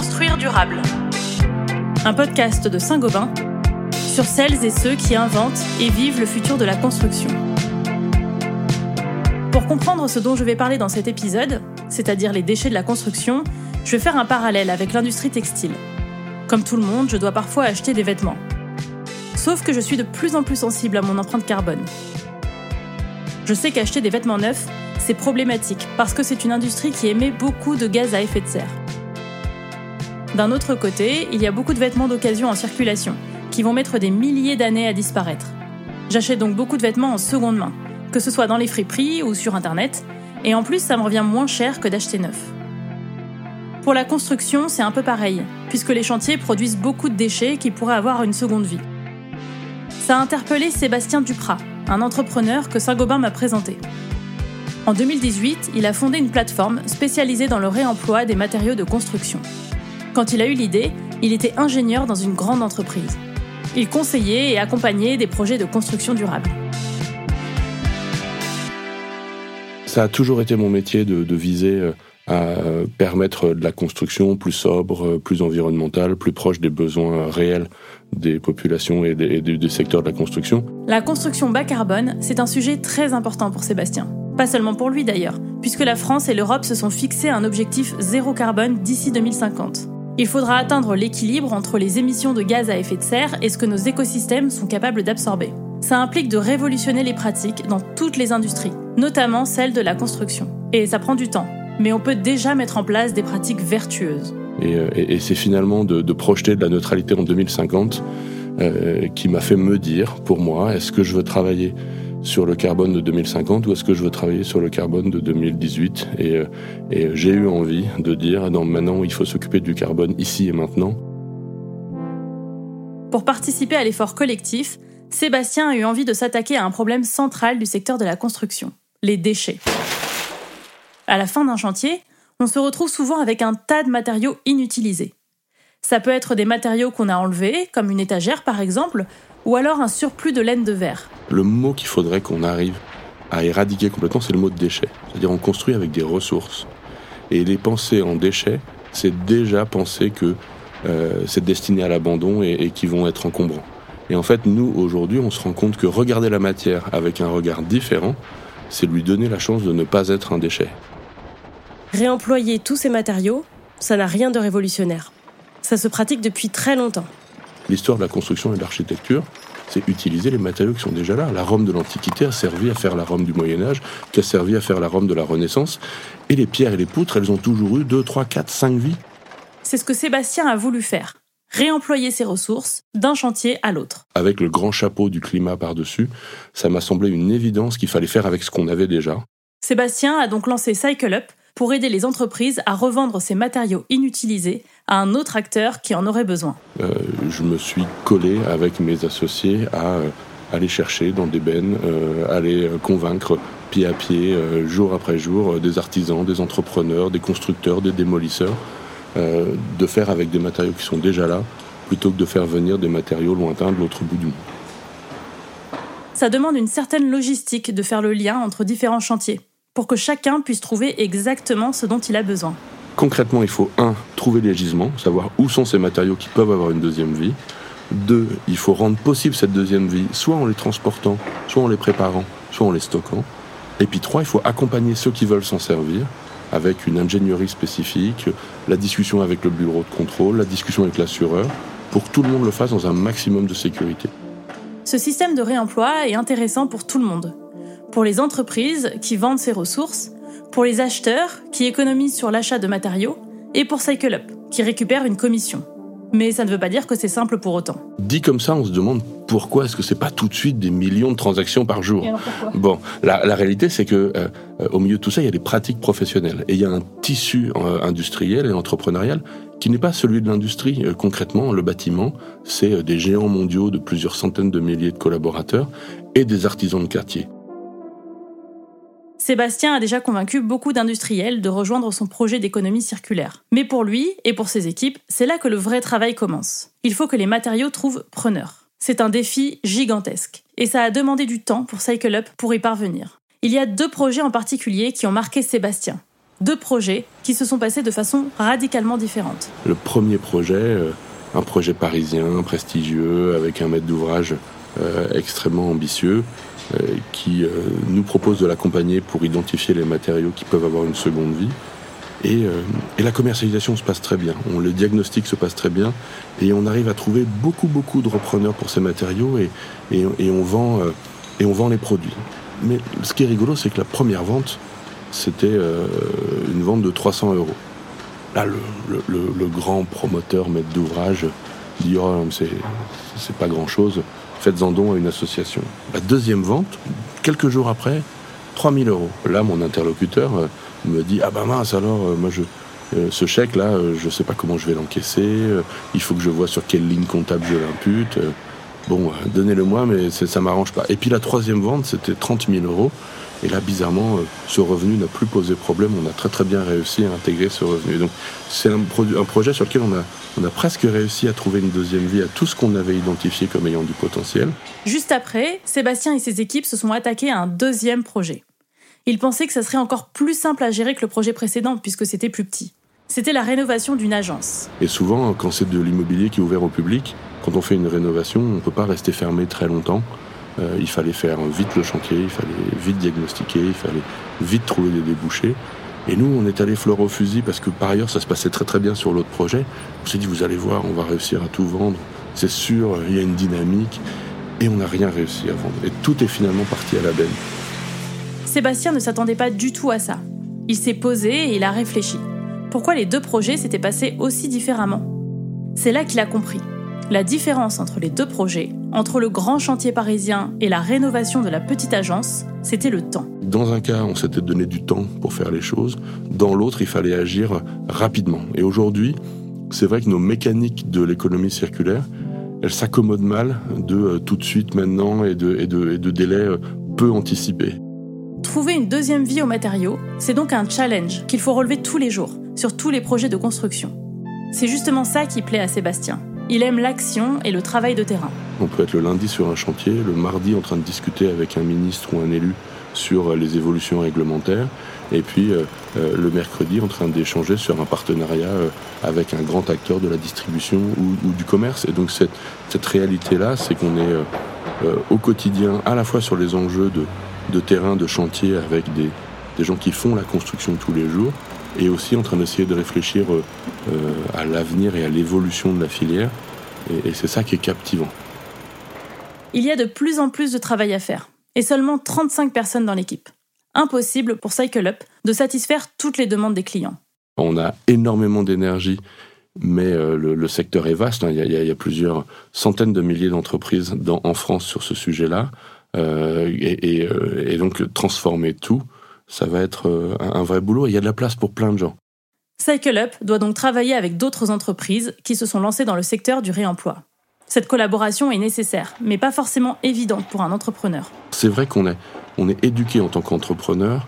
Construire durable. Un podcast de Saint-Gobain sur celles et ceux qui inventent et vivent le futur de la construction. Pour comprendre ce dont je vais parler dans cet épisode, c'est-à-dire les déchets de la construction, je vais faire un parallèle avec l'industrie textile. Comme tout le monde, je dois parfois acheter des vêtements. Sauf que je suis de plus en plus sensible à mon empreinte carbone. Je sais qu'acheter des vêtements neufs, c'est problématique parce que c'est une industrie qui émet beaucoup de gaz à effet de serre. D'un autre côté, il y a beaucoup de vêtements d'occasion en circulation qui vont mettre des milliers d'années à disparaître. J'achète donc beaucoup de vêtements en seconde main, que ce soit dans les friperies ou sur internet, et en plus ça me revient moins cher que d'acheter neuf. Pour la construction, c'est un peu pareil, puisque les chantiers produisent beaucoup de déchets qui pourraient avoir une seconde vie. Ça a interpellé Sébastien Duprat, un entrepreneur que Saint-Gobain m'a présenté. En 2018, il a fondé une plateforme spécialisée dans le réemploi des matériaux de construction. Quand il a eu l'idée, il était ingénieur dans une grande entreprise. Il conseillait et accompagnait des projets de construction durable. Ça a toujours été mon métier de, viser euh, à permettre de la construction plus sobre, plus environnementale, plus proche des besoins réels des populations et des, des, secteurs de la construction. La construction bas carbone, c'est un sujet très important pour Sébastien. Pas seulement pour lui d'ailleurs, puisque la France et l'Europe se sont fixés un objectif zéro carbone d'ici 2050. Il faudra atteindre l'équilibre entre les émissions de gaz à effet de serre et ce que nos écosystèmes sont capables d'absorber. Ça implique de révolutionner les pratiques dans toutes les industries, notamment celles de la construction. Et ça prend du temps, mais on peut déjà mettre en place des pratiques vertueuses. Et, euh, c'est finalement de, projeter de la neutralité en 2050 euh, qui m'a fait me dire, pour moi, est-ce que je veux travailler sur le carbone de 2050 ou est-ce que je veux travailler sur le carbone de 2018 Et, euh, et j'ai eu envie de dire, non, maintenant, il faut s'occuper du carbone ici et maintenant. Pour participer à l'effort collectif, Sébastien a eu envie de s'attaquer à un problème central du secteur de la construction, les déchets. À la fin d'un chantier, on se retrouve souvent avec un tas de matériaux inutilisés. Ça peut être des matériaux qu'on a enlevés, comme une étagère par exemple, ou alors un surplus de laine de verre. Le mot qu'il faudrait qu'on arrive à éradiquer complètement, c'est le mot de déchet. C'est-à-dire on construit avec des ressources. Et les penser en déchets, c'est déjà penser que euh, c'est destiné à l'abandon et, et qu'ils vont être encombrants. Et en fait, nous, aujourd'hui, on se rend compte que regarder la matière avec un regard différent, c'est lui donner la chance de ne pas être un déchet. Réemployer tous ces matériaux, ça n'a rien de révolutionnaire. Ça se pratique depuis très longtemps. L'histoire de la construction et de l'architecture, c'est utiliser les matériaux qui sont déjà là. La Rome de l'Antiquité a servi à faire la Rome du Moyen Âge, qui a servi à faire la Rome de la Renaissance. Et les pierres et les poutres, elles ont toujours eu 2, 3, 4, 5 vies. C'est ce que Sébastien a voulu faire. Réemployer ses ressources d'un chantier à l'autre. Avec le grand chapeau du climat par-dessus, ça m'a semblé une évidence qu'il fallait faire avec ce qu'on avait déjà. Sébastien a donc lancé Cycle Up pour aider les entreprises à revendre ces matériaux inutilisés à un autre acteur qui en aurait besoin. Euh, je me suis collé avec mes associés à euh, aller chercher dans des bennes, euh, aller convaincre pied à pied, jour après jour, des artisans, des entrepreneurs, des constructeurs, des démolisseurs, de faire avec des matériaux qui sont déjà là, plutôt que de faire venir des matériaux lointains de l'autre bout du monde. Ça demande une certaine logistique de faire le lien entre différents chantiers, pour que chacun puisse trouver exactement ce dont il a besoin. Concrètement, il faut, un, trouver les gisements, savoir où sont ces matériaux qui peuvent avoir une deuxième vie. Deux, il faut rendre possible cette deuxième vie, soit en les transportant, soit en les préparant, soit en les stockant. Et puis trois, il faut accompagner ceux qui veulent s'en servir avec une ingénierie spécifique, la discussion avec le bureau de contrôle, la discussion avec l'assureur, pour que tout le monde le fasse dans un maximum de sécurité. Ce système de réemploi est intéressant pour tout le monde. Pour les entreprises qui vendent ces ressources, pour les acheteurs qui économisent sur l'achat de matériaux et pour Cycle Up qui récupère une commission. Mais ça ne veut pas dire que c'est simple pour autant. Dit comme ça, on se demande pourquoi est-ce que c'est pas tout de suite des millions de transactions par jour. bon, la, la réalité c'est que euh, au milieu de tout ça, il y a des pratiques professionnelles et il y a un tissu euh, industriel et entrepreneurial qui n'est pas celui de l'industrie. Euh, concrètement, le bâtiment, c'est des géants mondiaux de plusieurs centaines de milliers de collaborateurs et des artisans de quartier. Sébastien a déjà convaincu beaucoup d'industriels de rejoindre son projet d'économie circulaire. Mais pour lui et pour ses équipes, c'est là que le vrai travail commence. Il faut que les matériaux trouvent preneurs. C'est un défi gigantesque. Et ça a demandé du temps pour Cycle Up pour y parvenir. Il y a deux projets en particulier qui ont marqué Sébastien. Deux projets qui se sont passés de façon radicalement différente. Le premier projet, euh, un projet parisien, prestigieux, avec un maître d'ouvrage euh, extrêmement ambitieux, euh, qui nous propose de l'accompagner pour identifier les matériaux qui peuvent avoir une seconde vie. Et, la commercialisation se passe très bien. On, le diagnostic se passe très bien et on arrive à trouver beaucoup beaucoup de repreneurs pour ces matériaux et, on, vend, et on vend les produits. Mais ce qui est rigolo, c'est que la première vente, c'était euh, une vente de 300 euros. Là, le, grand promoteur, maître d'ouvrage, dit oh, c'est pas grand chose, faites-en don à une association. La deuxième vente, quelques jours après, 3000 euros. Là, mon interlocuteur euh, me dit Ah ben mince, alors, euh, moi, je, ce chèque-là, je ne sais pas comment je vais l'encaisser, il faut que je vois sur quelle ligne comptable je l'impute. Bon, donnez-le-moi, mais ça m'arrange pas. Et puis la troisième vente, c'était 30 000 euros. Et là, bizarrement, euh, ce revenu n'a plus posé problème. On a très très bien réussi à intégrer ce revenu. Donc, c'est un, un, projet sur lequel on a, on a presque réussi à trouver une deuxième vie à tout ce qu'on avait identifié comme ayant du potentiel. Juste après, Sébastien et ses équipes se sont attaqués à un deuxième projet. Ils pensaient que ça serait encore plus simple à gérer que le projet précédent, puisque c'était plus petit. C'était la rénovation d'une agence. Et souvent, quand c'est de l'immobilier qui est ouvert au public, quand on fait une rénovation, on ne peut pas rester fermé très longtemps. Euh, il fallait faire vite le chantier, il fallait vite diagnostiquer, il fallait vite trouver des débouchés. Et nous, on est allé fleur au fusil parce que par ailleurs, ça se passait très très bien sur l'autre projet. On s'est dit, vous allez voir, on va réussir à tout vendre. C'est sûr, il y a une dynamique. Et on n'a rien réussi à vendre. Et tout est finalement parti à la benne. Sébastien ne s'attendait pas du tout à ça. Il s'est posé et il a réfléchi. Pourquoi les deux projets s'étaient passés aussi différemment? C'est là qu'il a compris. La différence entre les deux projets, entre le grand chantier parisien et la rénovation de la petite agence, c'était le temps. Dans un cas, on s'était donné du temps pour faire les choses. Dans l'autre, il fallait agir rapidement. Et aujourd'hui, c'est vrai que nos mécaniques de l'économie circulaire, elles s'accommodent mal de euh, tout de suite maintenant et de, et de, et de délais euh, peu anticipés. Trouver une deuxième vie aux matériaux, c'est donc un challenge qu'il faut relever tous les jours, sur tous les projets de construction. C'est justement ça qui plaît à Sébastien. Il aime l'action et le travail de terrain. On peut être le lundi sur un chantier, le mardi en train de discuter avec un ministre ou un élu sur les évolutions réglementaires, et puis euh, euh, le mercredi en train d'échanger sur un partenariat euh, avec un grand acteur de la distribution ou, du commerce. Et donc cette, réalité-là, c'est qu'on est au quotidien à la fois sur les enjeux de, terrain, de chantier, avec des gens qui font la construction tous les jours, et aussi en train d'essayer de réfléchir euh, euh, à l'avenir et à l'évolution de la filière. Et, c'est ça qui est captivant. Il y a de plus en plus de travail à faire, et seulement 35 personnes dans l'équipe. Impossible pour Cycle Up de satisfaire toutes les demandes des clients. On a énormément d'énergie, mais euh, le, secteur est vaste. Hein. Il, y a, plusieurs centaines de milliers d'entreprises en France sur ce sujet-là. et, et, donc transformer tout, ça va être euh, un vrai boulot et il y a de la place pour plein de gens. Cycle Up doit donc travailler avec d'autres entreprises qui se sont lancées dans le secteur du réemploi. Cette collaboration est nécessaire, mais pas forcément évidente pour un entrepreneur. C'est vrai qu'on est, on est éduqué en tant qu'entrepreneur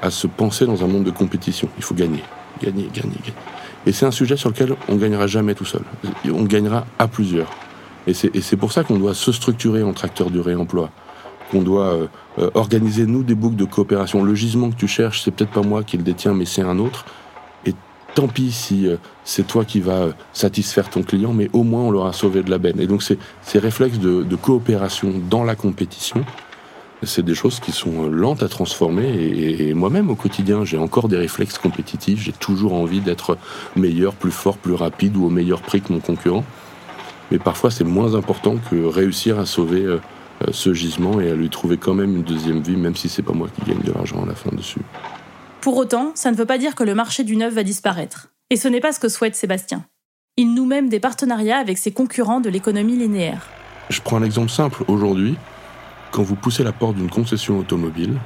à se penser dans un monde de compétition. Il faut gagner, gagner, gagner, gagner. Et c'est un sujet sur lequel on gagnera jamais tout seul. On gagnera à plusieurs. Et c'est pour ça qu'on doit se structurer entre acteurs du réemploi, qu'on doit euh, euh, organiser nous des boucles de coopération. Le gisement que tu cherches, c'est peut-être pas moi qui le détiens, mais c'est un autre. Et tant pis si euh, c'est toi qui vas satisfaire ton client, mais au moins on l'aura sauvé de la benne. Et donc ces, réflexes de, coopération dans la compétition, c'est des choses qui sont lentes à transformer. Et, moi-même au quotidien, j'ai encore des réflexes compétitifs. J'ai toujours envie d'être meilleur, plus fort, plus rapide ou au meilleur prix que mon concurrent. Mais parfois, c'est moins important que réussir à sauver ce gisement et à lui trouver quand même une deuxième vie, même si c'est pas moi qui gagne de l'argent à la fin dessus. Pour autant, ça ne veut pas dire que le marché du neuf va disparaître. Et ce n'est pas ce que souhaite Sébastien. Il noue même des partenariats avec ses concurrents de l'économie linéaire. Je prends un exemple simple. Aujourd'hui, quand vous poussez la porte d'une concession automobile,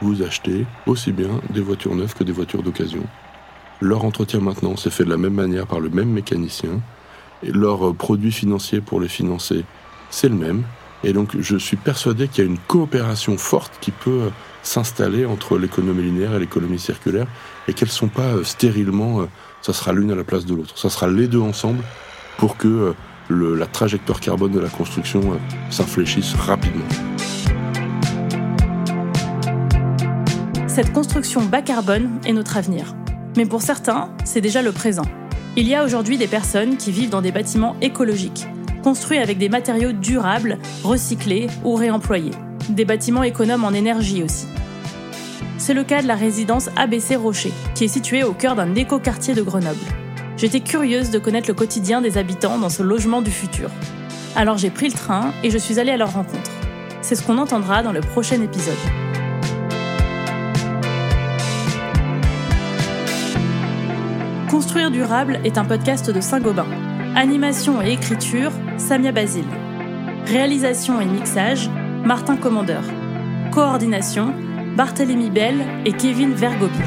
vous achetez aussi bien des voitures neuves que des voitures d'occasion. Leur entretien maintenant c'est fait de la même manière par le même mécanicien. Et leur produit financier pour les financer, c'est le même. Et donc je suis persuadé qu'il y a une coopération forte qui peut euh, s'installer entre l'économie linéaire et l'économie circulaire et qu'elles ne sont pas euh, stérilement, euh, ça sera l'une à la place de l'autre. Ça sera les deux ensemble pour que la trajectoire carbone de la construction s'infléchisse rapidement. Cette construction bas carbone est notre avenir. Mais pour certains, c'est déjà le présent. Il y a aujourd'hui des personnes qui vivent dans des bâtiments écologiques, construits avec des matériaux durables, recyclés ou réemployés. Des bâtiments économes en énergie aussi. C'est le cas de la résidence ABC Rocher, qui est située au cœur d'un écoquartier de Grenoble. J'étais curieuse de connaître le quotidien des habitants dans ce logement du futur. Alors j'ai pris le train et je suis allée à leur rencontre. C'est ce qu'on entendra dans le prochain épisode. Construire durable est un podcast de Saint-Gobain. Animation et écriture, Samia Basile. Réalisation et mixage, Martin Commandeur. Coordination, Barthélémy Bell et Kevin Vergobi.